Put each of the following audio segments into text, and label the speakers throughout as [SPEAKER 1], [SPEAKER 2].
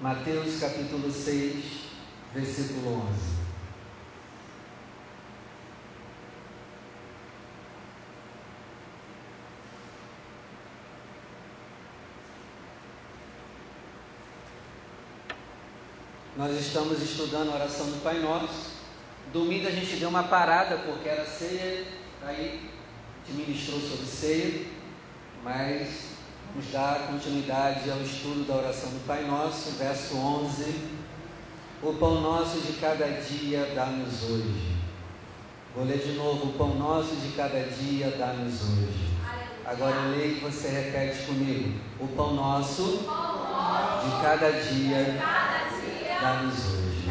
[SPEAKER 1] Mateus capítulo 6, versículo 11. Nós estamos estudando a oração do Pai Nosso. Domingo a gente deu uma parada porque era ceia, aí a gente ministrou sobre ceia, mas vamos dar continuidade ao estudo da oração do Pai Nosso, verso 11. O pão nosso de cada dia dá-nos hoje. Vou ler de novo: o pão nosso de cada dia dá-nos hoje. Agora eu leio e você repete comigo: o pão nosso de cada dia dá-nos hoje.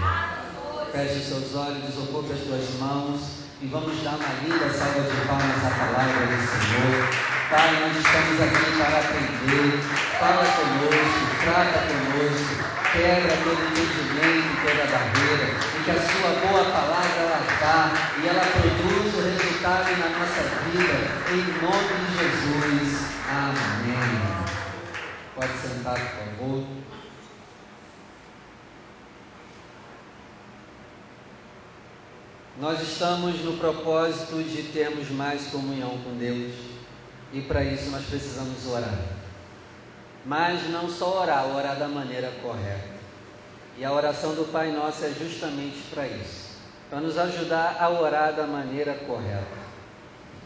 [SPEAKER 1] Feche os seus olhos, desocupe as tuas mãos e vamos dar uma linda salva de palmas à palavra do Senhor. Pai, estamos aqui para aprender. Fala conosco, trata conosco, quebra todo entendimento, toda barreira, e que a sua boa palavra ela vá e ela produz o resultado na nossa vida, em nome de Jesus. Amém. Pode sentar, por favor. Nós estamos no propósito de termos mais comunhão com Deus e para isso nós precisamos orar. Mas não só orar, orar da maneira correta. E a oração do Pai Nosso é justamente para isso para nos ajudar a orar da maneira correta.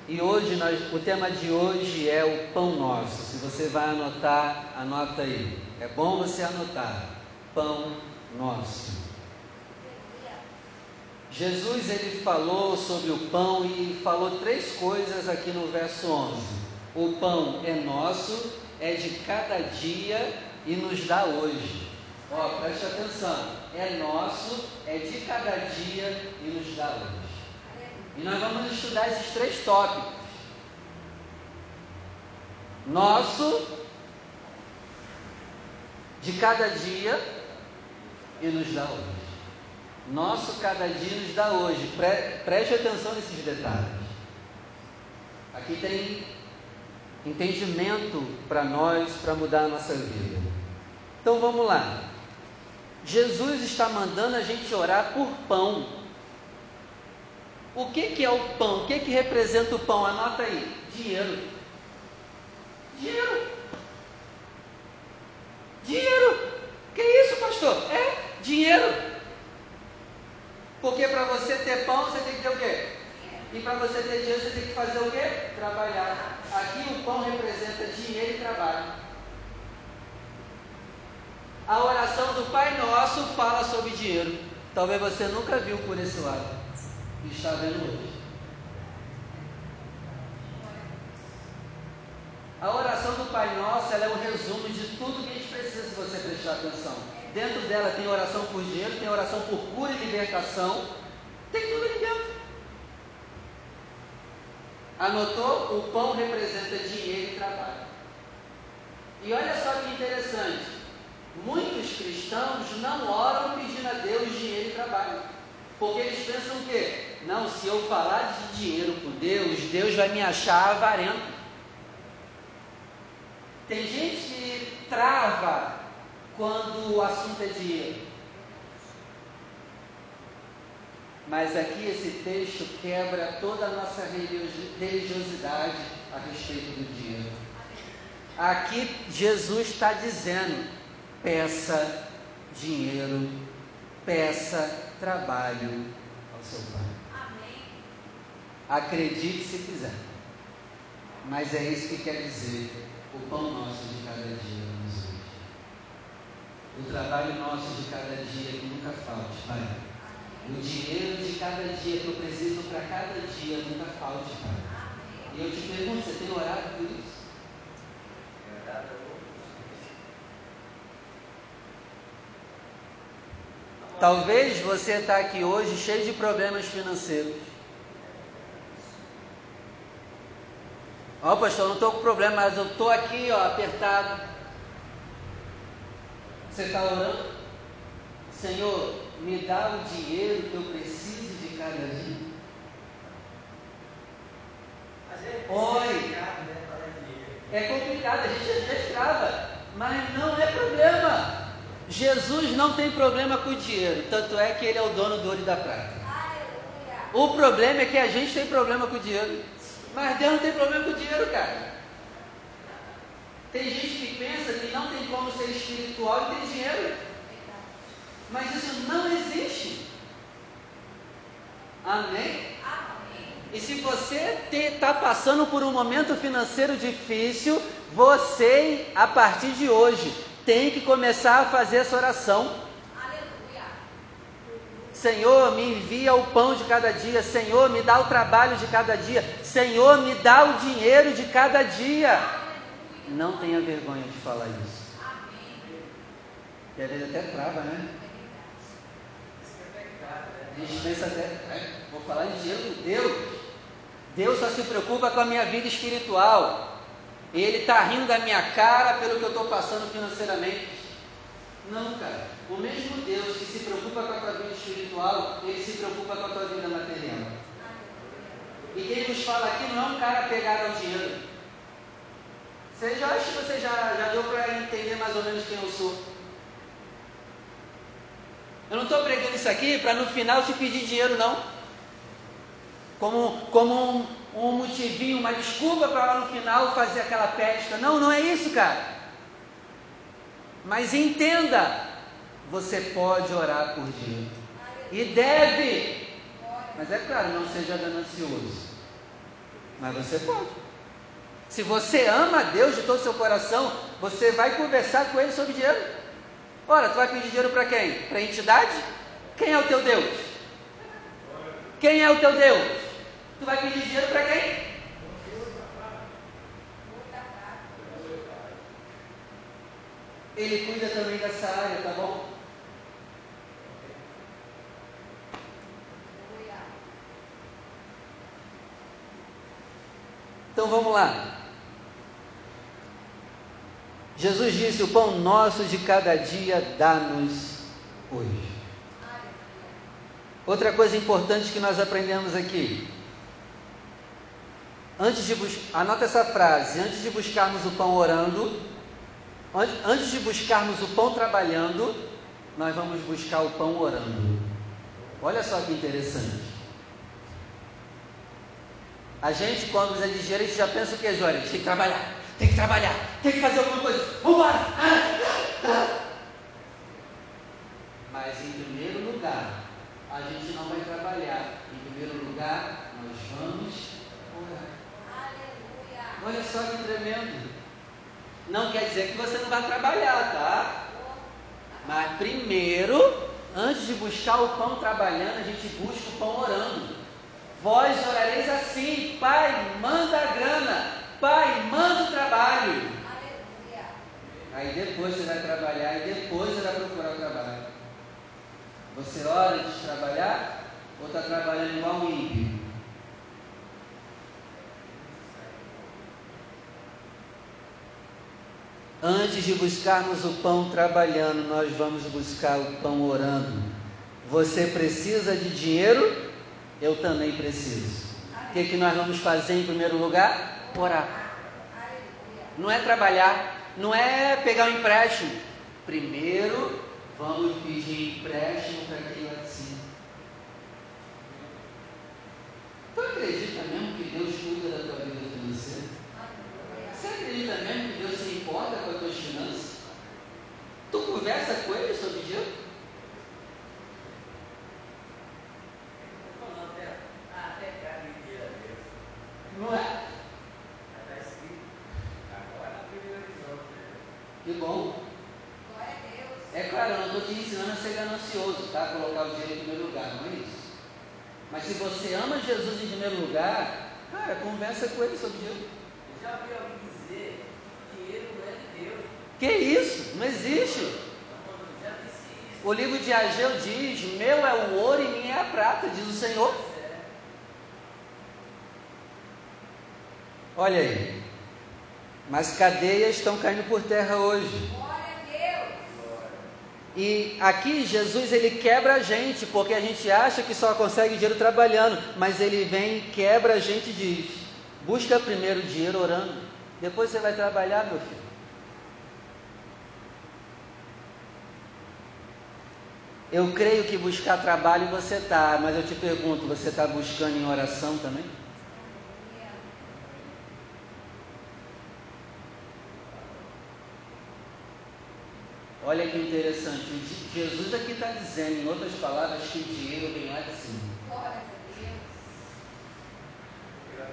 [SPEAKER 1] E hoje nós, o tema de hoje é o pão nosso. Se você vai anotar, anota aí. É bom você anotar. Pão nosso. Jesus ele falou sobre o pão e falou três coisas aqui no verso 11. O pão é nosso, é de cada dia e nos dá hoje. Ó, preste atenção. É nosso, é de cada dia e nos dá hoje. E nós vamos estudar esses três tópicos. Nosso, de cada dia e nos dá hoje. Nosso cada dia nos dá hoje. Pre preste atenção nesses detalhes. Aqui tem entendimento para nós, para mudar a nossa vida. Então vamos lá. Jesus está mandando a gente orar por pão. O que, que é o pão? O que, que representa o pão? Anota aí: dinheiro. Dinheiro. Dinheiro. Que isso, pastor? É dinheiro. Porque para você ter pão, você tem que ter o quê? E para você ter dinheiro, você tem que fazer o quê? Trabalhar. Pão representa dinheiro e trabalho. A oração do Pai Nosso fala sobre dinheiro. Talvez você nunca viu por esse lado. E está vendo hoje. A oração do Pai Nosso é um resumo de tudo que a gente precisa se você prestar atenção. Dentro dela tem oração por dinheiro, tem oração por cura e libertação. Tem tudo aqui dentro. Anotou? O pão representa dinheiro e trabalho. E olha só que interessante. Muitos cristãos não oram pedindo a Deus dinheiro e trabalho. Porque eles pensam o quê? Não, se eu falar de dinheiro com Deus, Deus vai me achar avarento. Tem gente que trava quando o assunto é dinheiro. Mas aqui esse texto quebra toda a nossa religiosidade a respeito do dinheiro. Aqui Jesus está dizendo: peça dinheiro, peça trabalho ao seu pai. Amém. Acredite se quiser. Mas é isso que quer dizer o pão nosso de cada dia o trabalho nosso de cada dia que nunca falte, Pai. O dinheiro de cada dia que eu preciso para cada dia nunca falte. E eu te pergunto, você tem orado por isso? Talvez você está aqui hoje cheio de problemas financeiros. Ó, oh, pastor, não estou com problema, mas eu estou aqui, ó, apertado. Você está orando? Senhor, me dá o dinheiro que eu preciso de cada dia. Oi. É complicado, a gente às vezes trava, mas não é problema. Jesus não tem problema com o dinheiro, tanto é que ele é o dono do ouro e da prata. O problema é que a gente tem problema com o dinheiro. Mas Deus não tem problema com o dinheiro, cara. Tem gente que pensa que não tem como ser espiritual e ter dinheiro. Mas isso não existe. Amém? E se você está passando por um momento financeiro difícil, você, a partir de hoje, tem que começar a fazer essa oração. Aleluia. Senhor, me envia o pão de cada dia. Senhor, me dá o trabalho de cada dia. Senhor, me dá o dinheiro de cada dia. Não tenha vergonha de falar isso. E às vezes até trava, né? Gente pensa até, é, vou falar de dinheiro Deus. Deus só se preocupa com a minha vida espiritual. Ele está rindo da minha cara pelo que eu estou passando financeiramente. Não, cara. O mesmo Deus que se preocupa com a tua vida espiritual, ele se preocupa com a tua vida material. E quem nos fala aqui não é um cara pegado ao dinheiro. Você já acha que você já, já deu para entender mais ou menos quem eu sou? Eu não estou pregando isso aqui para no final te pedir dinheiro, não como, como um, um motivinho, uma desculpa para lá no final fazer aquela pesca. Não, não é isso, cara. Mas entenda, você pode orar por dinheiro. E deve. Mas é claro, não seja ganancioso. Mas você pode. Se você ama a Deus de todo o seu coração, você vai conversar com Ele sobre dinheiro. Ora, tu vai pedir dinheiro para quem? Para a entidade? Quem é o teu Deus? Quem é o teu Deus? Tu vai pedir dinheiro para quem? Ele cuida também dessa área, tá bom? Então vamos lá. Jesus disse: O pão nosso de cada dia dá-nos hoje. Outra coisa importante que nós aprendemos aqui: antes de anota essa frase, antes de buscarmos o pão orando, antes de buscarmos o pão trabalhando, nós vamos buscar o pão orando. Olha só que interessante. A gente, quando de dinheiro, a gente já pensa o que, gente tem que trabalhar, tem que trabalhar, tem que fazer alguma coisa, vamos embora! Mas em primeiro lugar, a gente não vai trabalhar. Em primeiro lugar, nós vamos Olha só que tremendo. Não quer dizer que você não vai trabalhar, tá? Mas primeiro, antes de buscar o pão trabalhando, a gente busca o pão orando. Vós orareis assim, Pai, manda a grana, Pai, manda o trabalho. Aí depois você vai trabalhar e depois você vai procurar o trabalho. Você ora de trabalhar ou está trabalhando igual um ímpio? Antes de buscarmos o pão trabalhando, nós vamos buscar o pão orando. Você precisa de dinheiro? Eu também preciso. O que, que nós vamos fazer em primeiro lugar? Orar. Não é trabalhar, não é pegar um empréstimo. Primeiro, vamos pedir empréstimo para quem lá de cima. Tu acredita mesmo que Deus cuida da tua vida financeira? Você acredita mesmo que Deus se importa com as tuas finanças? Tu conversa com ele sobre dinheiro? Não é? Está escrito. Agora Que bom. É claro, eu não estou te ensinando a ser ganancioso, tá? Colocar o dinheiro em primeiro lugar, não é isso. Mas se você ama Jesus em primeiro lugar, cara, conversa com ele sobre dinheiro. Já vi alguém que isso? Não existe. O livro de Ageu diz: Meu é o ouro e minha é a prata, diz o Senhor. Olha aí. Mas cadeias estão caindo por terra hoje. E aqui Jesus ele quebra a gente, porque a gente acha que só consegue dinheiro trabalhando, mas ele vem, quebra a gente e diz: busca primeiro dinheiro orando, depois você vai trabalhar, meu filho. Eu creio que buscar trabalho você está, mas eu te pergunto, você está buscando em oração também? Olha que interessante, Jesus aqui está dizendo, em outras palavras, que o dinheiro vem lá de cima.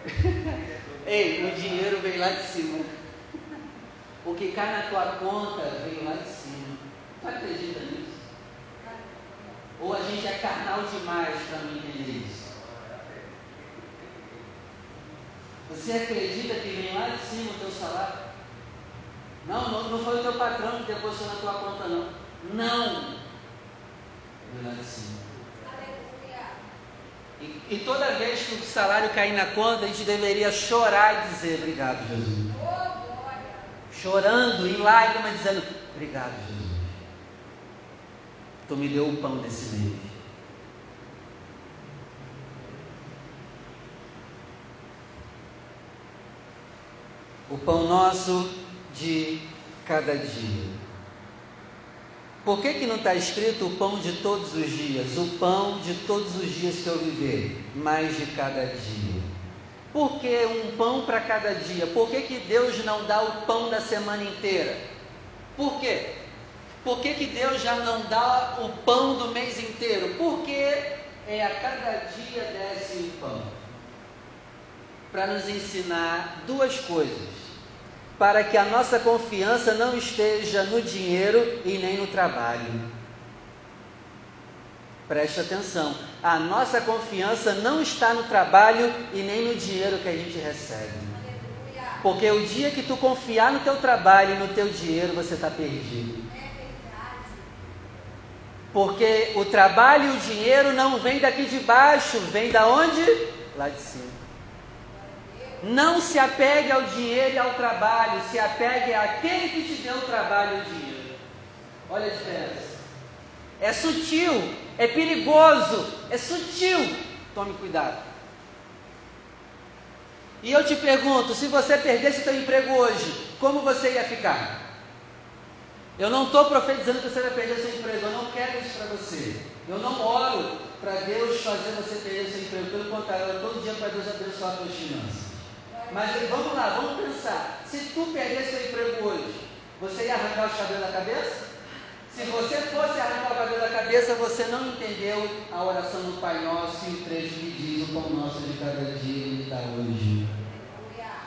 [SPEAKER 1] Ei, o dinheiro vem lá de cima. O que cai na tua conta vem lá de cima. Tu acredita nisso? Ou a gente é carnal demais para não entender isso? Você acredita que vem lá de cima o teu salário? Não, não, não foi o teu patrão que depositou na tua conta, não. Não! Vem lá de cima. E, e, toda vez que o salário cair na conta, a gente deveria chorar e dizer obrigado, Jesus. Chorando, em lágrimas, dizendo obrigado, Jesus. Tu me deu o pão desse mês. O pão nosso de cada dia. Por que, que não está escrito o pão de todos os dias? O pão de todos os dias que eu viver, mais de cada dia. Por que um pão para cada dia? Por que, que Deus não dá o pão da semana inteira? Por quê? Por que, que Deus já não dá o pão do mês inteiro? Porque é a cada dia desce o pão. Para nos ensinar duas coisas para que a nossa confiança não esteja no dinheiro e nem no trabalho. Preste atenção, a nossa confiança não está no trabalho e nem no dinheiro que a gente recebe. Porque o dia que tu confiar no teu trabalho e no teu dinheiro, você está perdido. Porque o trabalho e o dinheiro não vem daqui de baixo, vem da onde? Lá de cima. Não se apegue ao dinheiro e ao trabalho, se apegue àquele que te deu o trabalho e o dinheiro. Olha a diferença. É sutil, é perigoso, é sutil. Tome cuidado. E eu te pergunto, se você perdesse seu emprego hoje, como você ia ficar? Eu não estou profetizando que você vai perder seu emprego, eu não quero isso para você. Eu não oro para Deus fazer você perder seu emprego, pelo contrário, eu todo dia para Deus abençoar as suas finanças. Mas vamos lá, vamos pensar. Se tu perdesse seu emprego hoje, você ia arrancar os cabelos da cabeça? Se você fosse arrancar o cabelo da cabeça, você não entendeu a oração do Pai Nosso e o trecho que diz o pão nosso de cada dia ele dá hoje.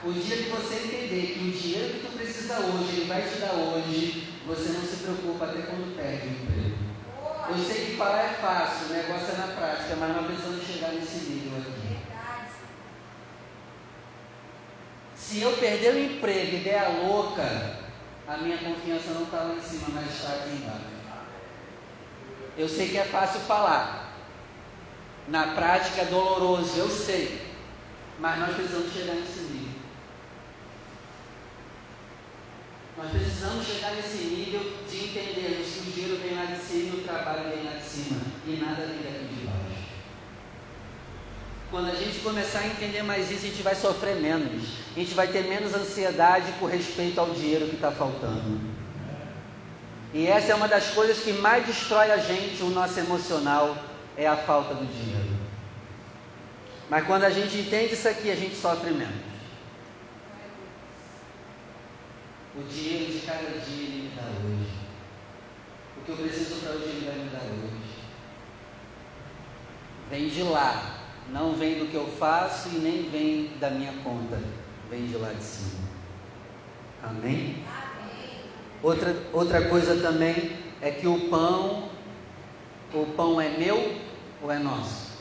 [SPEAKER 1] O dia que você entender que o dinheiro que tu precisa hoje, ele vai te dar hoje, você não se preocupa até quando perde o emprego. Eu sei que falar é fácil, o negócio é na prática, mas nós precisamos chegar nesse nível aqui. Se eu perder o emprego e der a louca, a minha confiança não está lá em cima, mas está aqui embaixo. Eu sei que é fácil falar. Na prática é doloroso, eu sei. Mas nós precisamos chegar nesse nível. Nós precisamos chegar nesse nível de entendermos que o dinheiro vem lá de cima e o trabalho vem lá de cima. E nada vem daqui. Quando a gente começar a entender mais isso, a gente vai sofrer menos. A gente vai ter menos ansiedade com respeito ao dinheiro que está faltando. E essa é uma das coisas que mais destrói a gente, o nosso emocional, é a falta do dinheiro. Mas quando a gente entende isso aqui, a gente sofre menos. O dinheiro de cada dia ele me dá hoje. O que eu preciso para hoje ele vai me dar hoje. Vem de lá, não vem do que eu faço e nem vem da minha conta, vem de lá de cima. Amém? Amém? Outra, outra coisa também é que o pão, o pão é meu ou é nosso?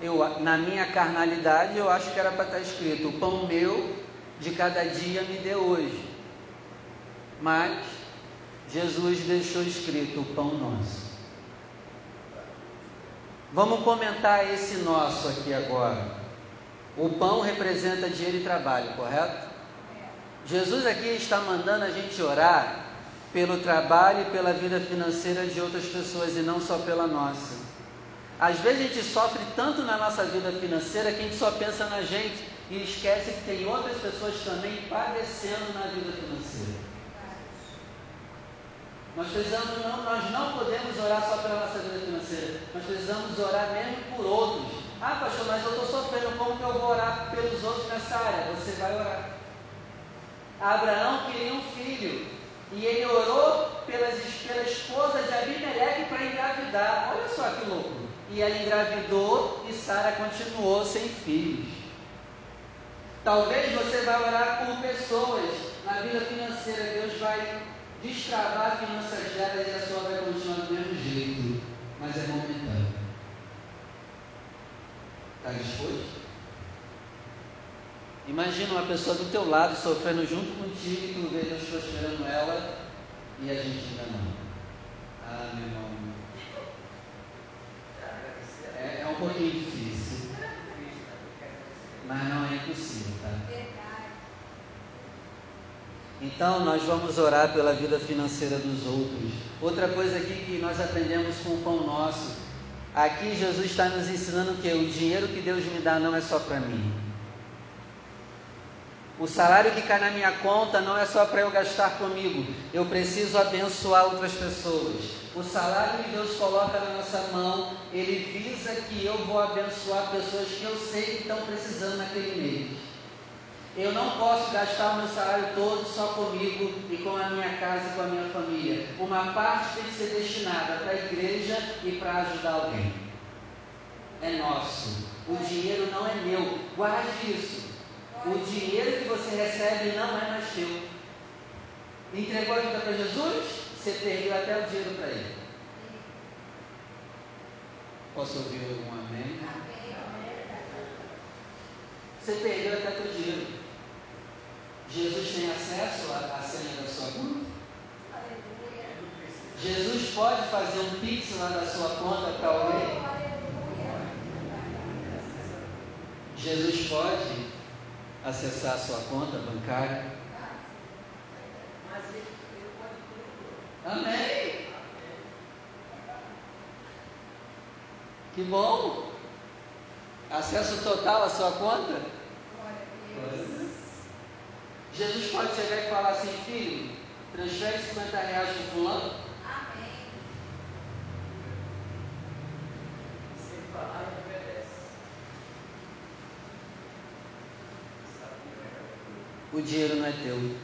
[SPEAKER 1] Eu, na minha carnalidade, eu acho que era para estar escrito: o pão meu de cada dia me dê hoje. Mas Jesus deixou escrito o pão nosso. Vamos comentar esse nosso aqui agora. O pão representa dinheiro e trabalho, correto? Jesus aqui está mandando a gente orar pelo trabalho e pela vida financeira de outras pessoas e não só pela nossa. Às vezes a gente sofre tanto na nossa vida financeira que a gente só pensa na gente e esquece que tem outras pessoas também padecendo na vida financeira. Nós precisamos, não, nós não podemos orar só pela nossa vida financeira, nós precisamos orar mesmo por outros. Ah, pastor, mas eu estou sofrendo, como que eu vou orar pelos outros nessa área? Você vai orar. Abraão queria um filho e ele orou pelas, pela esposa de Abimeleque para engravidar. Olha só que louco. E ela engravidou e Sara continuou sem filhos. Talvez você vai orar por pessoas na vida financeira, Deus vai destravar finanças delas e a sua vai continuar do mesmo jeito, mas é momentâneo. Está disposto? Imagina uma pessoa do teu lado sofrendo junto contigo e tu vê Deus prosperando ela e a gente ainda não. Ah, meu irmão. É, é um pouquinho difícil. Mas não é impossível, tá? Então nós vamos orar pela vida financeira dos outros. Outra coisa aqui que nós aprendemos com o pão nosso. Aqui Jesus está nos ensinando que o dinheiro que Deus me dá não é só para mim. O salário que cai na minha conta não é só para eu gastar comigo. Eu preciso abençoar outras pessoas. O salário que Deus coloca na nossa mão, ele visa que eu vou abençoar pessoas que eu sei que estão precisando naquele mês. Eu não posso gastar o meu salário todo só comigo e com a minha casa e com a minha família. Uma parte tem que ser destinada para a igreja e para ajudar alguém. É nosso. O dinheiro não é meu. Guarde isso. O dinheiro que você recebe não é mais teu. Entregou a vida para Jesus? Você perdeu até o dinheiro para ele. Posso ouvir um amém? Você perdeu até o dinheiro. Jesus tem acesso à, senha da sua conta? Jesus pode fazer um pix lá da sua conta para alguém? Jesus pode acessar a sua conta bancária? Amém. Que bom. Acesso total à sua conta? Jesus pode chegar e falar assim, filho, transfere 50 reais para o fulano? Amém. Sem falar, obedece. O dinheiro não é teu.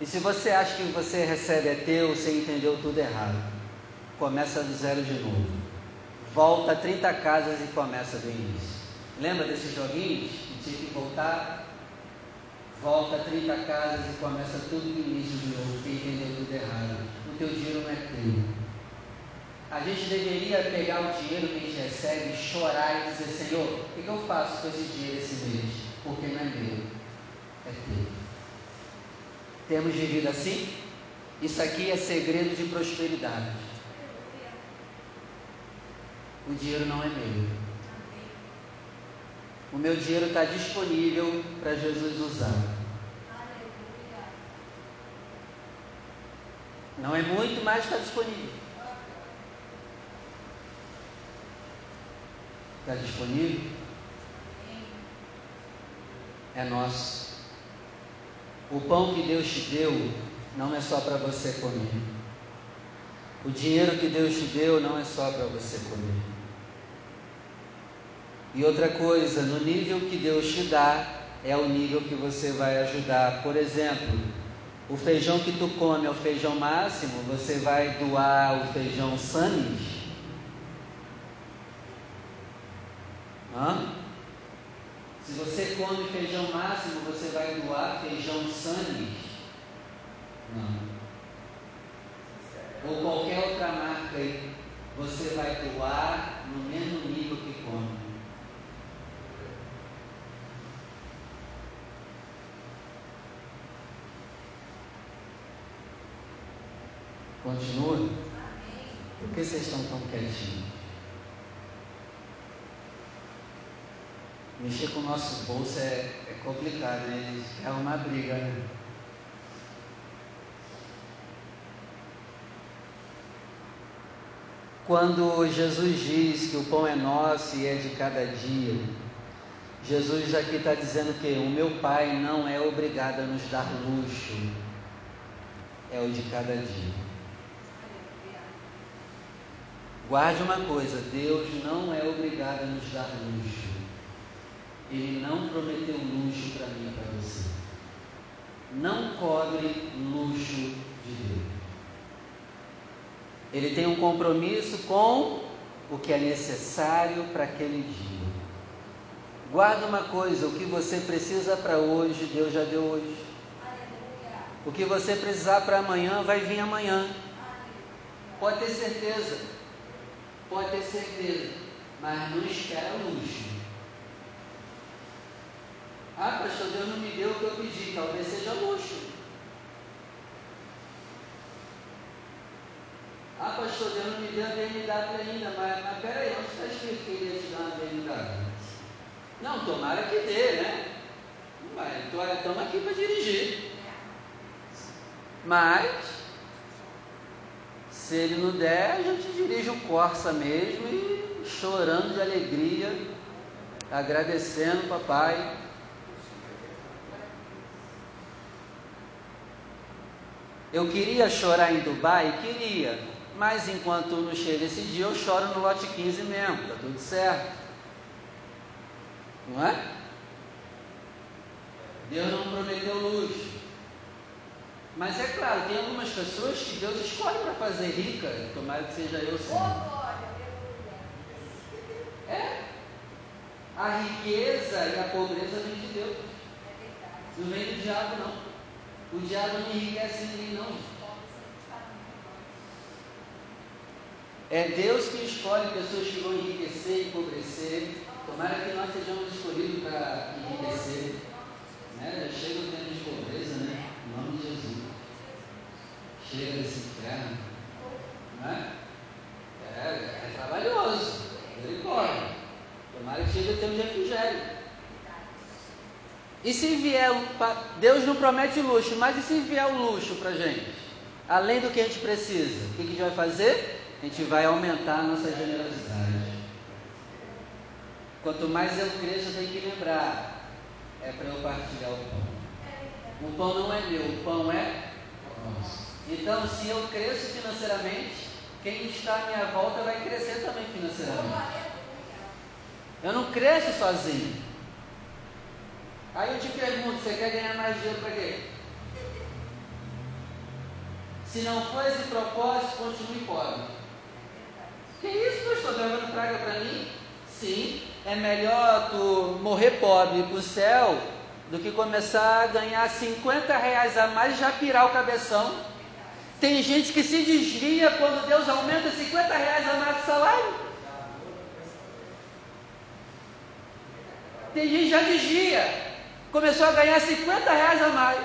[SPEAKER 1] E se você acha que você recebe é teu, você entendeu tudo errado. Começa do zero de novo. Volta 30 casas e começa do início. Lembra desses joguinhos que tinha que voltar volta 30 casas e começa tudo do início de novo, porque entendeu tudo errado. O teu dinheiro não é teu. A gente deveria pegar o dinheiro que a gente recebe, chorar e dizer, Senhor, o que, eu faço com esse dinheiro esse mês? Porque não é meu, é teu. Temos vivido assim? Isso aqui é segredo de prosperidade. O dinheiro não é meu. O meu dinheiro está disponível para Jesus usar. Não é muito, mas está disponível. Está disponível? É nosso. O pão que Deus te deu não é só para você comer. O dinheiro que Deus te deu não é só para você comer. E outra coisa, no nível que Deus te dá, é o nível que você vai ajudar. Por exemplo, o feijão que tu come é o feijão máximo, você vai doar o feijão sanis? Hã? Se você come feijão máximo, você vai doar feijão sanis? Não. Ou qualquer outra marca aí, você vai doar no mesmo nível que come. Continua? Por que vocês estão tão quietinhos? Mexer com o nosso bolso é, é complicado, né? É uma briga, né? Quando Jesus diz que o pão é nosso e é de cada dia, Jesus aqui está dizendo que o meu Pai não é obrigado a nos dar luxo é o de cada dia. Guarde uma coisa: Deus não é obrigado a nos dar luxo. Ele não prometeu luxo para mim e para você. Não cobre luxo de Deus. Ele tem um compromisso com o que é necessário para aquele dia. Guarda uma coisa: o que você precisa para hoje, Deus já deu hoje. O que você precisar para amanhã, vai vir amanhã. Pode ter certeza. Pode ter certeza. Mas não espera luxo. Ah, pastor, Deus não me deu o que eu pedi. Talvez seja luxo. Ah, pastor, Deus não me deu a BMW ainda, mas, mas peraí, onde está escrito que ele ia te dar uma BMW? Não, tomara que dê, né? Mas estamos aqui para dirigir. Mas, se ele não der, a gente dirige o Corsa mesmo e chorando de alegria, agradecendo papai. Eu queria chorar em Dubai? Queria. Mas enquanto não chega esse dia, eu choro no lote 15 mesmo, tá tudo certo. Não é? Deus não prometeu luxo. Mas é claro, tem algumas pessoas que Deus escolhe para fazer rica, tomara que seja eu sim. É. A riqueza e a pobreza vem de Deus. Não vem do diabo, não. O diabo não enriquece ninguém, não. É Deus que escolhe pessoas que vão enriquecer e empobrecer. Tomara que nós sejamos escolhidos para enriquecer. Né? Já chega o tempo de pobreza, né? Em nome de Jesus. Chega desse inferno. Né? É, é trabalhoso. Misericórdia. Tomara que chegue o tempo de refrigério. E se vier, Deus não promete luxo, mas e se vier o luxo para gente? Além do que a gente precisa, o que a gente vai fazer? a gente vai aumentar a nossa generosidade. Quanto mais eu cresço, eu tenho que lembrar, é para eu partilhar o pão. O pão não é meu, o pão é nosso. Então, se eu cresço financeiramente, quem está à minha volta vai crescer também financeiramente. Eu não cresço sozinho. Aí eu te pergunto, você quer ganhar mais dinheiro para quê? Se não for esse propósito, continue pobre. Que isso, pastor? Está levando praga para mim? Sim, é melhor tu morrer pobre para o céu do que começar a ganhar 50 reais a mais e já pirar o cabeção. Tem gente que se desvia quando Deus aumenta 50 reais a mais de salário. Tem gente que já desvia, começou a ganhar 50 reais a mais,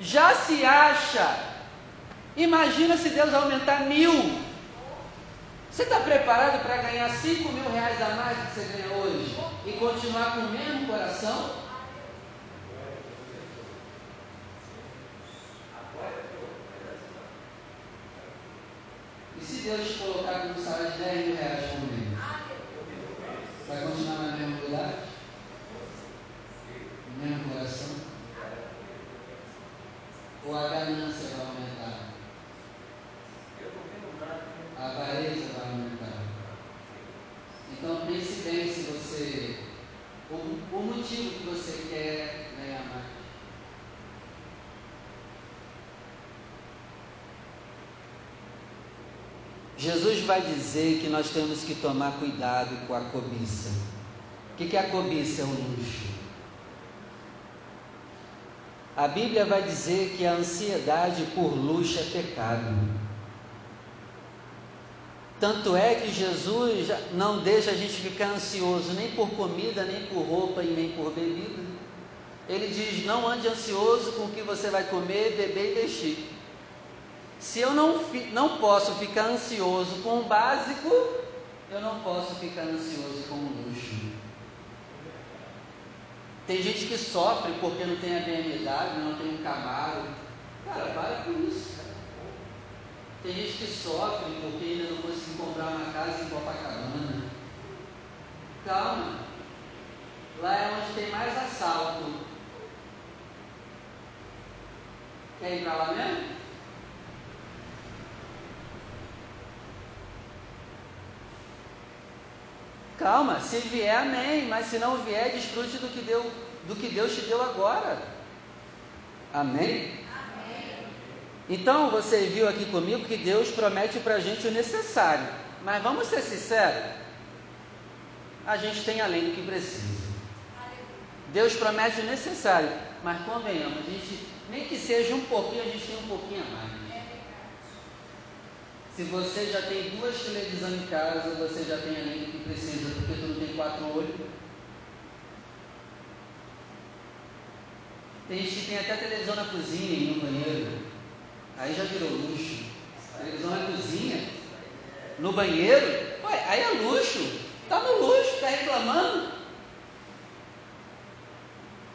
[SPEAKER 1] já se acha. Imagina se Deus aumentar mil. Você está preparado para ganhar 5 mil reais a mais que você ganha hoje e continuar com o mesmo coração? E se te colocar com um salário de 10 mil reais por mês? Vai continuar na mesma idade? No mesmo coração? Ou a ganância vai aumentar? A avareza vai aumentar. Então pense bem se você. O, o motivo que você quer ganhar mais. Jesus vai dizer que nós temos que tomar cuidado com a cobiça. O que é a cobiça? É o luxo. A Bíblia vai dizer que a ansiedade por luxo é pecado. Tanto é que Jesus não deixa a gente ficar ansioso nem por comida, nem por roupa e nem por bebida. Ele diz: não ande ansioso com o que você vai comer, beber e vestir. Se eu não, não posso ficar ansioso com o básico, eu não posso ficar ansioso com o luxo. Tem gente que sofre porque não tem a BMW, não tem um Camaro. Cara, para com isso. Tem gente que sofre porque ainda não conseguiu comprar uma casa em Copacabana. Calma. Lá é onde tem mais assalto. Quer ir para lá mesmo? Calma, se vier, amém, mas se não vier, desfrute do que, deu, do que Deus te deu agora. Amém? amém? Então, você viu aqui comigo que Deus promete para a gente o necessário, mas vamos ser sinceros, a gente tem além do que precisa. Deus promete o necessário, mas convenhamos, a gente, nem que seja um pouquinho, a gente tem um pouquinho a mais. Se você já tem duas televisões em casa, você já tem além do que precisa, porque tu não tem quatro olhos. Tem gente que tem até televisão na cozinha e no banheiro. Aí já virou luxo. Televisão na cozinha, no banheiro, ué, aí é luxo. Está no luxo, está reclamando.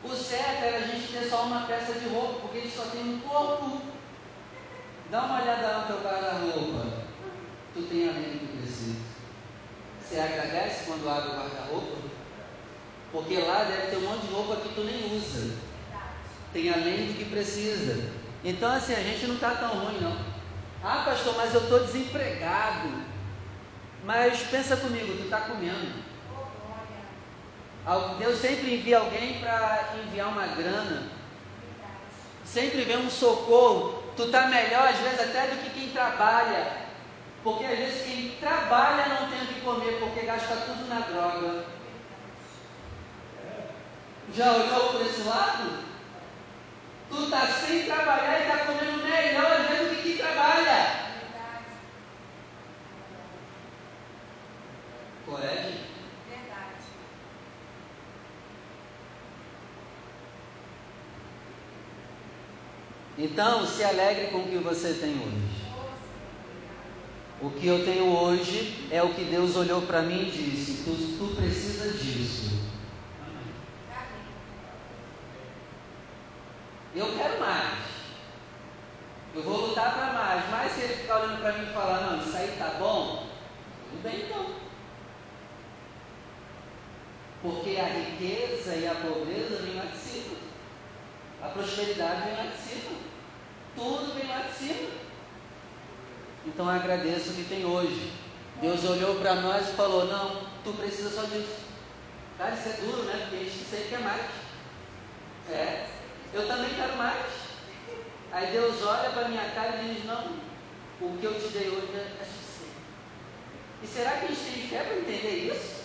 [SPEAKER 1] O certo era a gente ter só uma peça de roupa, porque a gente só tem um corpo. Dá uma olhada no teu guarda-roupa. Tu tem além do que precisa. Você agradece quando abre o guarda-roupa? Porque lá deve ter um monte de roupa que tu nem usa. Tem além do que precisa. Então assim, a gente não está tão ruim não. Ah, pastor, mas eu estou desempregado. Mas pensa comigo, tu está comendo. Deus sempre envia alguém para enviar uma grana. Sempre vem um socorro tu está melhor às vezes até do que quem trabalha. Porque às vezes quem trabalha não tem o que comer porque gasta tudo na droga. Já olhou por esse lado? Tu está sem trabalhar e está comendo melhor às vezes do que quem trabalha. Correto? Então, se alegre com o que você tem hoje. O que eu tenho hoje é o que Deus olhou para mim e disse: tu, tu precisa disso. Eu quero mais. Eu vou lutar para mais. Mas se ele ficar olhando para mim e falar: Não, isso aí tá bom, tudo bem então. Porque a riqueza e a pobreza vêm lá de cima. A prosperidade vem lá de cima. Tudo vem lá de cima. Então agradeço o que tem hoje. Deus olhou para nós e falou: Não, tu precisa só disso. Cara, isso é duro, né? Porque a gente sempre quer mais. É, eu também quero mais. Aí Deus olha para minha cara e diz: Não, o que eu te dei hoje é suficiente. E será que a gente tem fé para entender isso?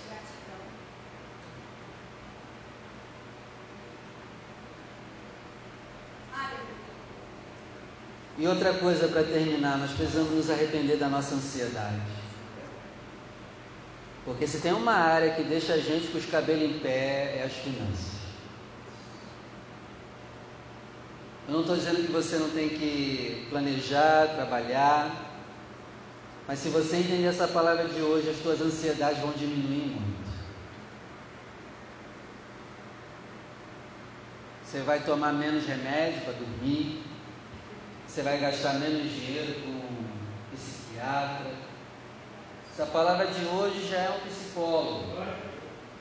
[SPEAKER 1] E outra coisa para terminar, nós precisamos nos arrepender da nossa ansiedade. Porque se tem uma área que deixa a gente com os cabelos em pé, é as finanças. Eu não estou dizendo que você não tem que planejar, trabalhar, mas se você entender essa palavra de hoje, as suas ansiedades vão diminuir muito. Você vai tomar menos remédio para dormir, você vai gastar menos dinheiro com psiquiatra. Essa palavra de hoje já é um psicólogo,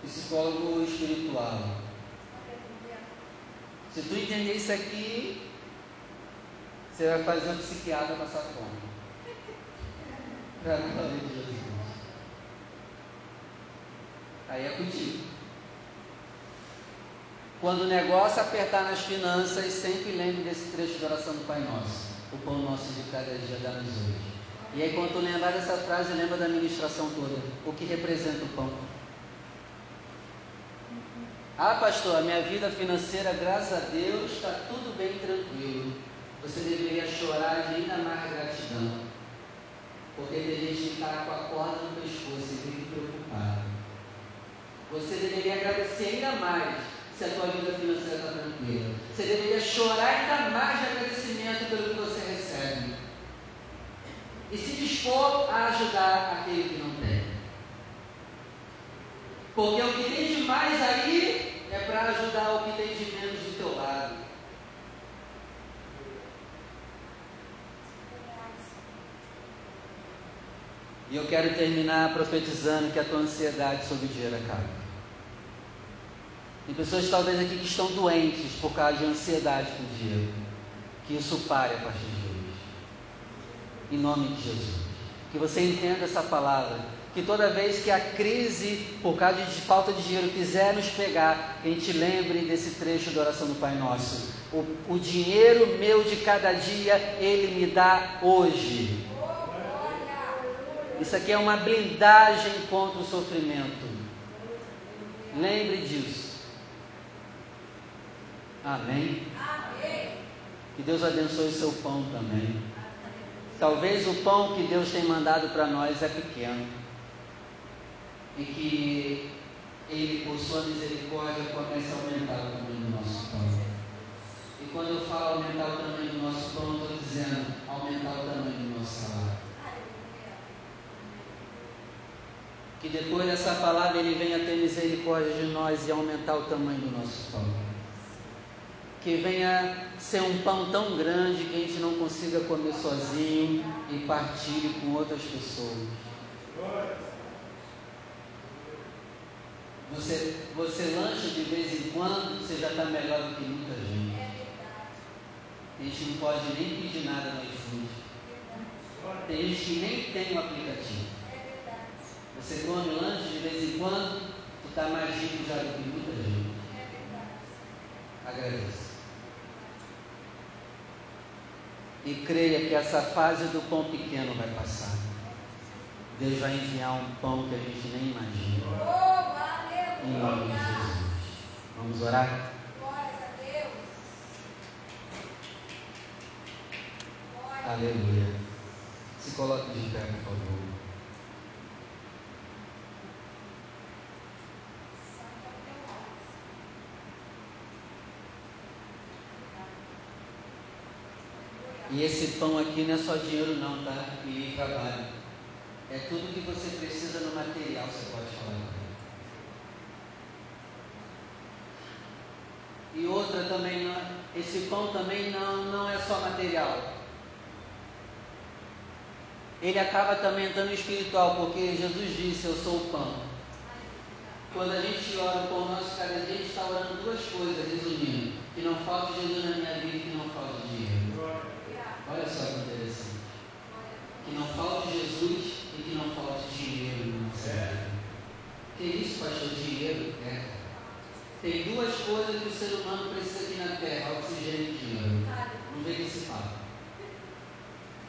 [SPEAKER 1] psicólogo espiritual. Se tu entender isso aqui, você vai fazer um psiquiatra passar fome. Para não falar de Jesus. Aí é contigo. Quando o negócio apertar nas finanças, sempre lembre desse trecho de oração do Pai Nosso. O pão nosso de cada dia dá-nos hoje. E aí, quando tu lembrar dessa frase, lembra da ministração toda. O que representa o pão. Ah, pastor, a minha vida financeira, graças a Deus, está tudo bem tranquilo. Você deveria chorar de ainda mais gratidão. Porque tem gente que está com a corda no pescoço e vive preocupado. Você deveria agradecer ainda mais se a tua vida financeira está tranquila. Você deveria chorar ainda mais de agradecimento pelo que você recebe. E se dispor a ajudar aquele que não tem. Porque o que tem de mais aí é para ajudar o que tem de menos do teu lado. E eu quero terminar profetizando que a tua ansiedade sobre dinheiro acaba. Tem pessoas talvez aqui que estão doentes por causa de ansiedade com o dinheiro. Que isso pare a partir de hoje. Em nome de Jesus. Que você entenda essa palavra. que toda vez que a crise, por causa de falta de dinheiro, quiser nos pegar, que a gente lembre desse trecho da oração do Pai Nosso. O, o dinheiro meu de cada dia, Ele me dá hoje. Isso aqui é uma blindagem contra o sofrimento. Lembre disso. Amém? Que Deus abençoe o seu pão também. Talvez o pão que Deus tem mandado para nós é pequeno e que Ele, por sua misericórdia, comece a aumentar o tamanho do nosso pão. E quando eu falo aumentar o tamanho do nosso pão, estou dizendo aumentar o tamanho do nosso salário. Que depois dessa palavra Ele venha ter misericórdia de nós e aumentar o tamanho do nosso pão. Que venha ser um pão tão grande que a gente não consiga comer sozinho e partilhe com outras pessoas. Você, você lancha de vez em quando, você já está melhor do que muita gente. A gente não pode nem pedir nada no iFood. Tem gente que nem tem o um aplicativo. Você come lanche de vez em quando, tu está mais rico já do que muita gente. Agradeça. E creia que essa fase do pão pequeno vai passar. Deus vai enviar um pão que a gente nem imagina. Em nome de Jesus. Vamos orar? Aleluia. Se coloque de pé, por favor. E esse pão aqui não é só dinheiro não, tá? E trabalho. É tudo que você precisa no material, você pode falar. E outra também, não, esse pão também não, não é só material. Ele acaba também entrando espiritual, porque Jesus disse, eu sou o pão. Quando a gente ora o pão nosso dia, a gente está orando duas coisas, resumindo. Que não falte Jesus na minha vida e que não falte dinheiro. Olha só que interessante. Que não falte Jesus e que não falte dinheiro na nossa vida. Que isso, pastor? Dinheiro? É. Tem duas coisas que o ser humano precisa aqui na Terra: oxigênio e dinheiro. Não vem que se fala.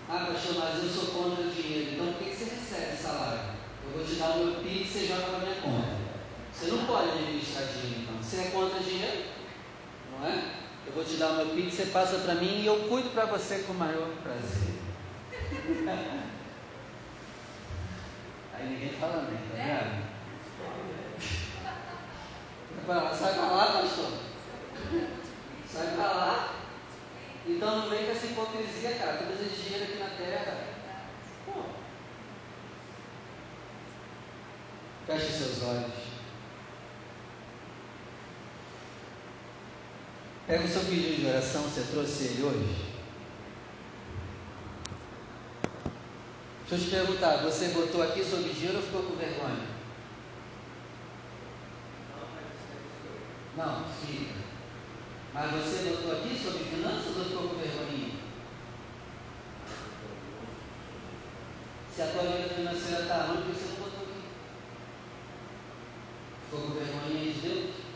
[SPEAKER 1] Ah, pastor, mas eu sou contra o dinheiro. Então por que você recebe salário? Eu vou te dar o meu PIX e você joga na minha conta. Você não pode administrar dinheiro, então. Você é contra dinheiro? Não é? Eu vou te dar o meu PIX, você passa para mim e eu cuido para você com o maior prazer. Aí ninguém fala nem, tá vendo? sai para lá, pastor. Sai para lá. Então não vem com essa hipocrisia, cara. Precisa de dinheiro aqui na terra. Pô. Feche seus olhos. Pega o seu pedido de oração, você trouxe ele hoje? Deixa eu te perguntar, você botou aqui sobre dinheiro ou ficou com vergonha? Não, fica. Mas você botou aqui sobre finanças ou ficou com vergonha? Se a tua vida financeira está ruim, por que você não botou aqui? Ficou com vergonha de Deus?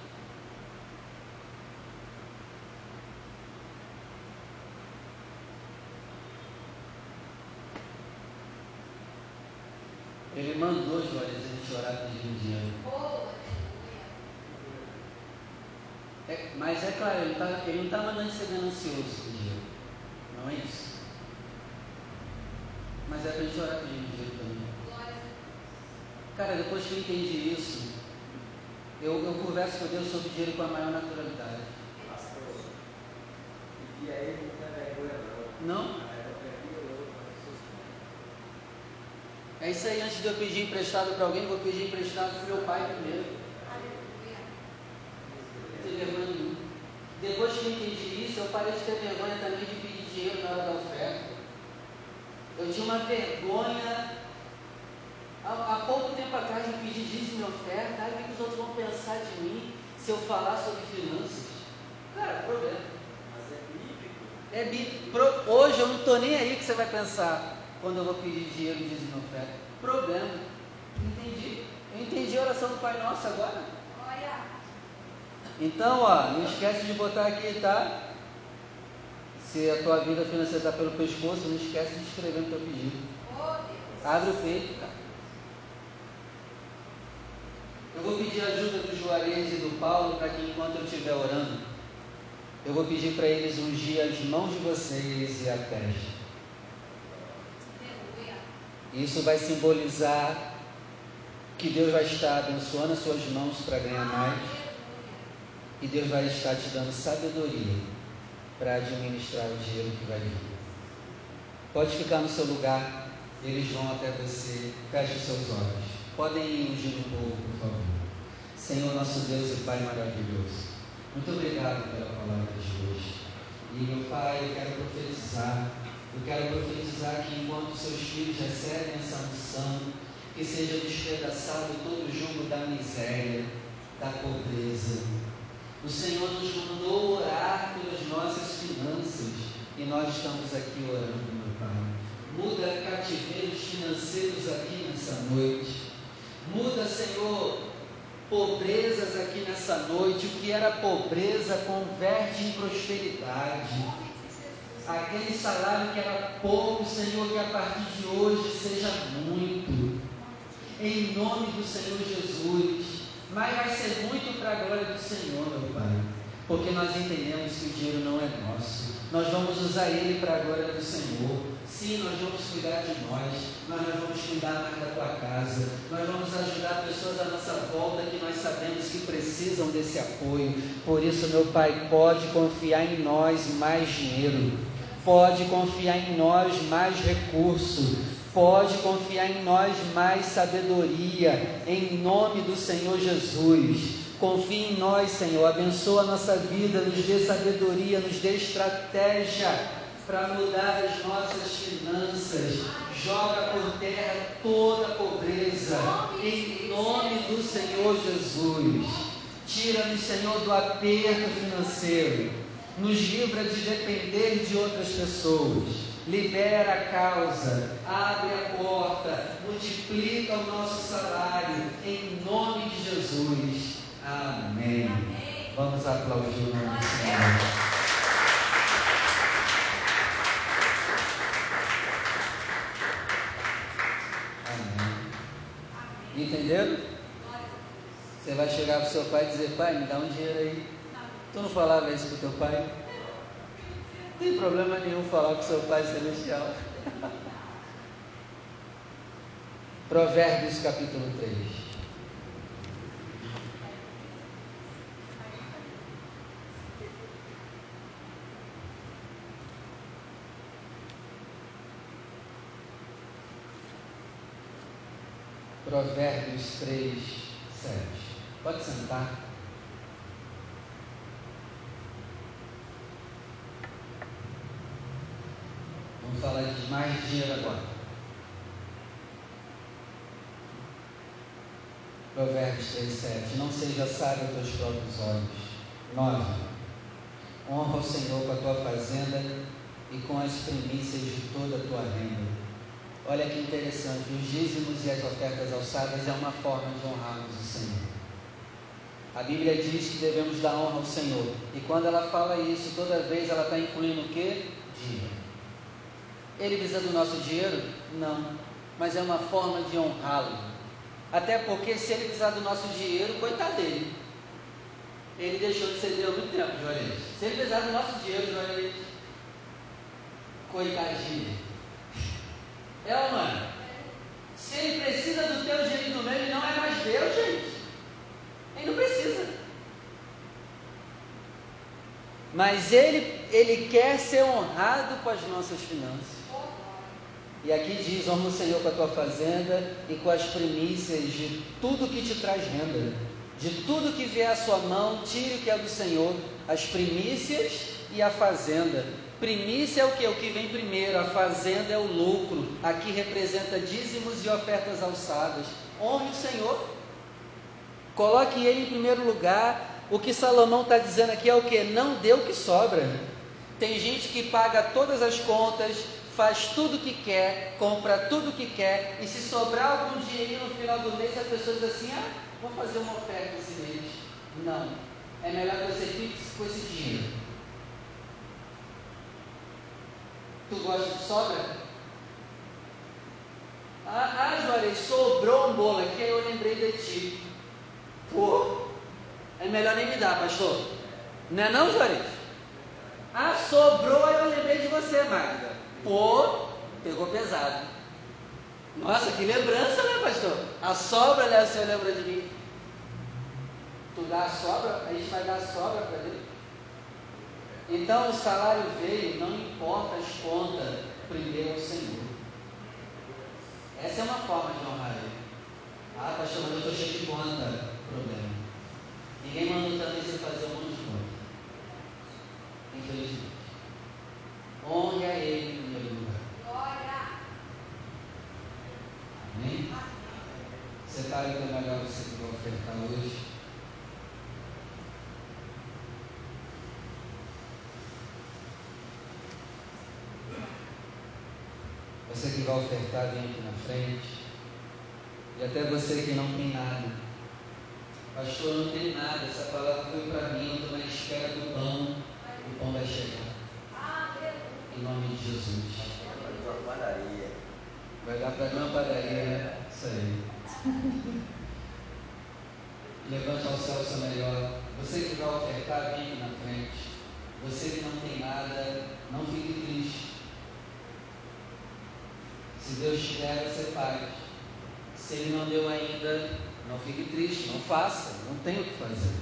[SPEAKER 1] Ele mandou, Joás, a gente orar pedindo dinheiro. É, mas é claro, ele, tá, ele não está mandando ser ganancioso com dinheiro. Não é isso. Mas é para a gente orar pedindo dinheiro também. Cara, depois que eu entendi isso, eu, eu converso com Deus sobre dinheiro com a maior naturalidade. E aí não tem vergonha não? Não? É isso aí, antes de eu pedir emprestado para alguém, vou pedir emprestado para o meu pai primeiro. Depois que eu entendi isso, eu parei de ter vergonha também de pedir dinheiro na hora da oferta. Eu tinha uma vergonha. Há, há pouco tempo atrás eu pedi dízimo e oferta. Aí o que os outros vão pensar de mim se eu falar sobre finanças? Cara, problema. Mas é bíblico. É bíblico. Hoje eu não estou nem aí que você vai pensar quando eu vou pedir dinheiro, dízimo e oferta. Problema. Entendi. Eu entendi a oração do Pai Nosso agora. Então, ó, não esquece de botar aqui, tá? Se a tua vida financeira está pelo pescoço, não esquece de escrever no teu pedido. Abre o peito, cara. Eu vou pedir a ajuda do Juarez e do Paulo para que enquanto eu estiver orando, eu vou pedir para eles ungir as mãos de vocês e a testa. Isso vai simbolizar que Deus vai estar abençoando as suas mãos para ganhar mais. E Deus vai estar te dando sabedoria para administrar o dinheiro que vai vir. Pode ficar no seu lugar, eles vão até você. Feche os seus olhos. Podem ir ungir um pouco, por favor. Senhor, nosso Deus e Pai maravilhoso, muito obrigado pela palavra de hoje. E meu Pai, eu quero profetizar eu quero profetizar que enquanto seus filhos recebem essa unção, que seja despedaçado todo o jugo da miséria, da pobreza. O Senhor nos mandou orar pelas nossas finanças e nós estamos aqui orando, meu Pai. Muda cativeiros financeiros aqui nessa noite. Muda, Senhor, pobrezas aqui nessa noite. O que era pobreza converte em prosperidade aquele salário que era pouco, Senhor, que a partir de hoje seja muito. Em nome do Senhor Jesus. Mas vai ser muito para a glória do Senhor, meu Pai. Porque nós entendemos que o dinheiro não é nosso. Nós vamos usar ele para a glória do Senhor. Sim, nós vamos cuidar de nós, mas nós vamos cuidar mais da tua casa. Nós vamos ajudar pessoas à nossa volta que nós sabemos que precisam desse apoio. Por isso, meu Pai, pode confiar em nós mais dinheiro pode confiar em nós mais recurso, pode confiar em nós mais sabedoria, em nome do Senhor Jesus. Confie em nós, Senhor, abençoa a nossa vida, nos dê sabedoria, nos dê estratégia para mudar as nossas finanças. Joga por terra toda a pobreza, em nome do Senhor Jesus. Tira-nos, Senhor, do aperto financeiro nos livra de depender de outras pessoas, libera a causa, abre a porta, multiplica o nosso salário, em nome de Jesus. Amém. Amém. Vamos aplaudir o nome do Senhor. Entenderam? Você vai chegar para o seu pai e dizer, pai, me dá um dinheiro aí. Tu não falava isso com teu pai? Não tem problema nenhum falar com seu pai celestial. Provérbios capítulo 3. Provérbios 3, 7. Pode sentar. falar de mais dinheiro agora. Provérbios 3, 7. Não seja sábio aos teus próprios olhos. 9. Honra o Senhor com a tua fazenda e com as primícias de toda a tua renda. Olha que interessante, os dízimos e as ofertas alçadas é uma forma de honrarmos o Senhor. A Bíblia diz que devemos dar honra ao Senhor. E quando ela fala isso, toda vez ela está incluindo o que? Dinheiro. Ele precisa do nosso dinheiro? Não. Mas é uma forma de honrá-lo. Até porque se ele precisar do nosso dinheiro, coitado dele. Ele deixou de ser Deus há muito tempo, Juarez. Se ele precisar do nosso dinheiro, Juarez, coitadinho. É ou não é? Se ele precisa do teu dinheiro meio, ele não é mais Deus, gente. Ele não precisa. Mas ele, ele quer ser honrado com as nossas finanças. E aqui diz: honra o Senhor com a tua fazenda e com as primícias de tudo que te traz renda. De tudo que vier à sua mão, tire o que é do Senhor, as primícias e a fazenda. Primícia é o que? O que vem primeiro, a fazenda é o lucro. Aqui representa dízimos e ofertas alçadas. Honre o Senhor. Coloque ele em primeiro lugar. O que Salomão está dizendo aqui é o que? Não dê o que sobra. Tem gente que paga todas as contas, faz tudo o que quer, compra tudo o que quer, e se sobrar algum dinheiro no final do mês, a pessoa diz assim: ah, vou fazer uma oferta esse mês. Não. É melhor que você fixe com esse dinheiro. Tu gosta de sobra? Ah, ah Juarez, sobrou um bolo aqui, aí eu lembrei de ti. Pô, é melhor nem me dar, pastor. Não é não, Juarez? Ah, sobrou, aí eu lembrei de você, Magda. Pô, pegou pesado. Nossa, que lembrança, né, pastor? A sobra, né, o senhor lembra de mim? Tu dá a sobra, a gente vai dar a sobra para Deus. Então o salário veio, não importa as contas, primeiro ao Senhor. Essa é uma forma de honrar Ele. Ah, pastor, mas eu estou cheio de conta. Problema. Ninguém mandou também você fazer um monte de conta. Infelizmente. Honre a Ele em primeiro lugar. Glória. Amém? Separe o teu melhor você que vai ofertar hoje. Você que vai ofertar, vem aqui na frente. E até você que não tem nada. Pastor, não tem nada. Essa palavra foi para mim. Eu estou na espera do pão. O pão vai chegar. Em nome de Jesus. Vai dar para uma padaria, né? Isso aí. Levante ao céu seu melhor. Você que vai ofertar, vem aqui na frente. Você que não tem nada, não fique triste. Se Deus te der, você faz. Se Ele não deu ainda, não fique triste, não faça, não tem o que fazer.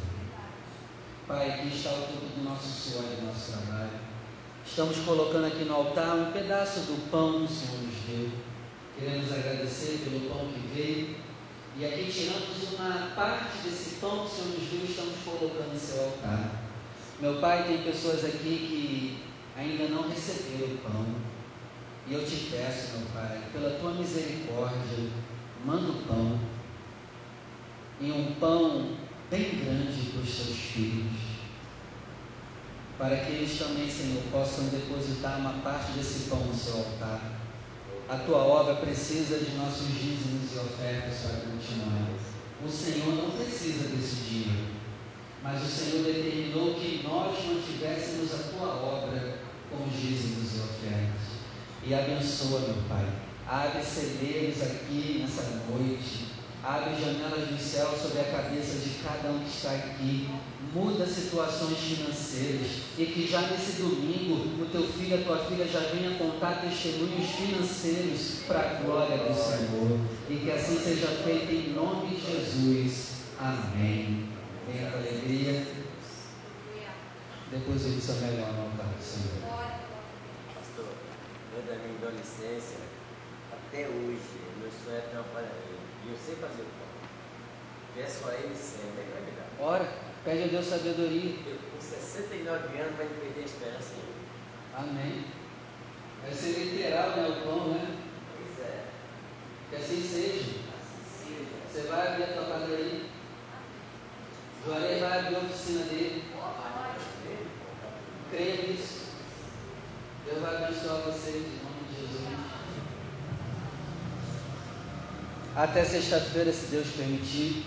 [SPEAKER 1] Pai, aqui está o fruto do nosso suor e do nosso trabalho. Estamos colocando aqui no altar um pedaço do pão que o Senhor nos deu. Queremos agradecer pelo pão que veio. E aqui tiramos uma parte desse pão que o Senhor nos deu e estamos colocando no seu altar. Meu Pai, tem pessoas aqui que ainda não receberam o pão. E eu te peço, meu Pai, pela tua misericórdia, manda o pão, e um pão bem grande para os teus filhos, para que eles também, Senhor, possam depositar uma parte desse pão no seu altar. A tua obra precisa de nossos dízimos e ofertas para continuar. O Senhor não precisa desse dinheiro, mas o Senhor determinou que nós mantivéssemos a tua obra com dízimos e ofertas e abençoa, meu Pai. Abre celeiros aqui nessa noite. Abre janelas do céu sobre a cabeça de cada um que está aqui. Muda situações financeiras. E que já nesse domingo o teu filho e a tua filha já venham contar testemunhos financeiros para a glória do Senhor. E que assim seja feito em nome de Jesus. Amém. Venha com alegria. Depois seu melhor no altar do Senhor
[SPEAKER 2] da minha adolescência até hoje, meu sonho é. E eu sei fazer o pão. Peço a ele sempre, vai me dar.
[SPEAKER 1] Ora, pede a Deus sabedoria.
[SPEAKER 2] Eu com 69 anos vai perder a esperança em mim.
[SPEAKER 1] Amém. Vai ser literal, né? O pão, né?
[SPEAKER 2] Pois é.
[SPEAKER 1] Que assim seja.
[SPEAKER 2] Assim seja.
[SPEAKER 1] Você vai abrir a tua padaria. Juarez vai abrir a oficina dele. Creia nisso. Deus vai abençoar vocês em nome de Jesus. Até sexta-feira, se Deus permitir.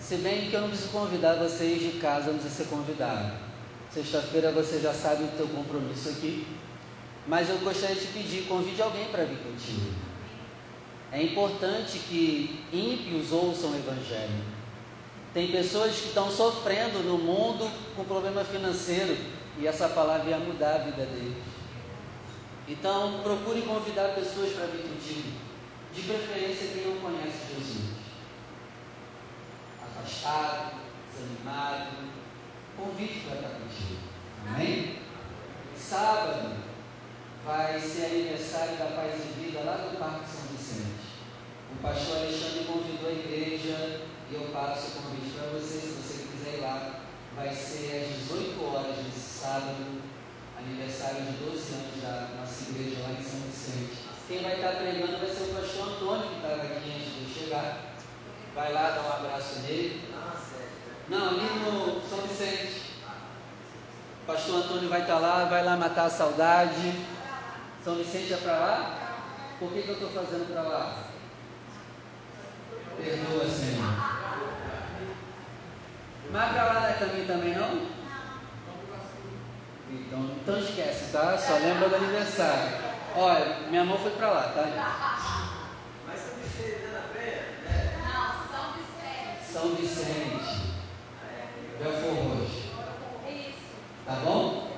[SPEAKER 1] Se bem que eu não preciso convidar vocês de casa, não precisa ser convidado. Sexta-feira você já sabe o teu compromisso aqui. Mas eu gostaria de pedir, convide alguém para vir contigo. É importante que ímpios ouçam o Evangelho. Tem pessoas que estão sofrendo no mundo com problema financeiro e essa palavra ia mudar a vida deles. Então, procure convidar pessoas para vir contigo. De preferência, quem não conhece Jesus. Afastado, desanimado. Convite para estar contigo. Amém? Sábado vai ser aniversário da Paz e Vida lá do Parque São Vicente. O pastor Alexandre convidou a igreja e eu passo o convite para você, se você quiser ir lá. Vai ser às 18 horas nesse sábado aniversário de 12 anos da nossa igreja lá em São Vicente. Quem vai estar pregando vai ser o pastor Antônio, que estava aqui antes de eu chegar. Vai lá dar um abraço nele. Não, ali no São Vicente. O pastor Antônio vai estar lá, vai lá matar a saudade. São Vicente é para lá? Por que, que eu estou fazendo para lá? Perdoa, Senhor. Mas para lá não é caminho também não? Então, então esquece, tá? Só lembra do aniversário. Olha, minha mão foi para lá, tá?
[SPEAKER 2] Mas São Vicente é na né?
[SPEAKER 3] Não, São Vicente.
[SPEAKER 1] São Vicente. Belfor Roxo.
[SPEAKER 3] Isso.
[SPEAKER 1] Tá bom?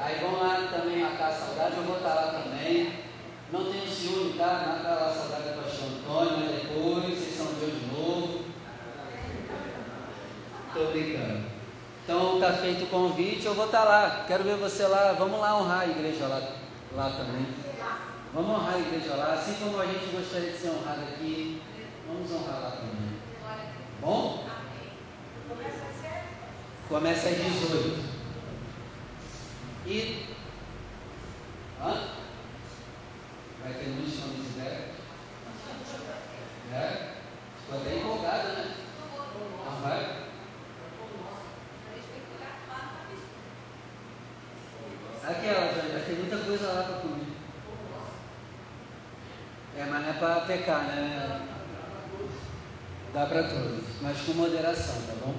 [SPEAKER 1] Aí vão lá também matar a saudade, eu vou estar lá também. Não tenho ciúme, tá? Matar lá a saudade do pastor Antônio, mas depois vocês são Deus de novo. Tô brincando. Então tá feito o convite, eu vou estar lá. Quero ver você lá. Vamos lá honrar a igreja lá, lá também. Vamos honrar a igreja lá, assim como a gente gostaria de ser honrado aqui. Vamos honrar lá também. Bom? Começa às 18. E. Hã? Vai ter luz quando quiser? É? Estou até empolgada, né? Não vai? Aquela, já tem muita coisa lá para comer. É, mas não é para pecar, né? Dá para todos, mas com moderação, tá bom?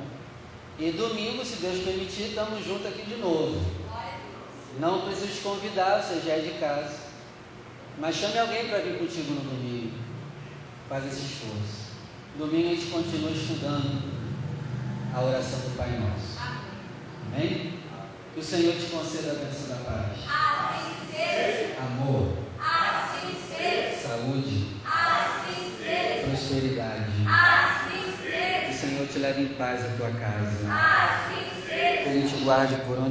[SPEAKER 1] E domingo, se Deus permitir, estamos juntos aqui de novo. Não preciso te convidar, você já é de casa. Mas chame alguém para vir contigo no domingo. Faz esse esforço. Domingo a gente continua estudando a oração do Pai Nosso. Amém? Que o Senhor te conceda a bênção da paz.
[SPEAKER 3] Seja.
[SPEAKER 1] Amor. Saúde,
[SPEAKER 3] Assim seja.
[SPEAKER 1] prosperidade.
[SPEAKER 3] Assim
[SPEAKER 1] Que
[SPEAKER 3] seja.
[SPEAKER 1] o Senhor te leve em paz à tua casa.
[SPEAKER 3] Assim seja.
[SPEAKER 1] Que Ele te guarde por onde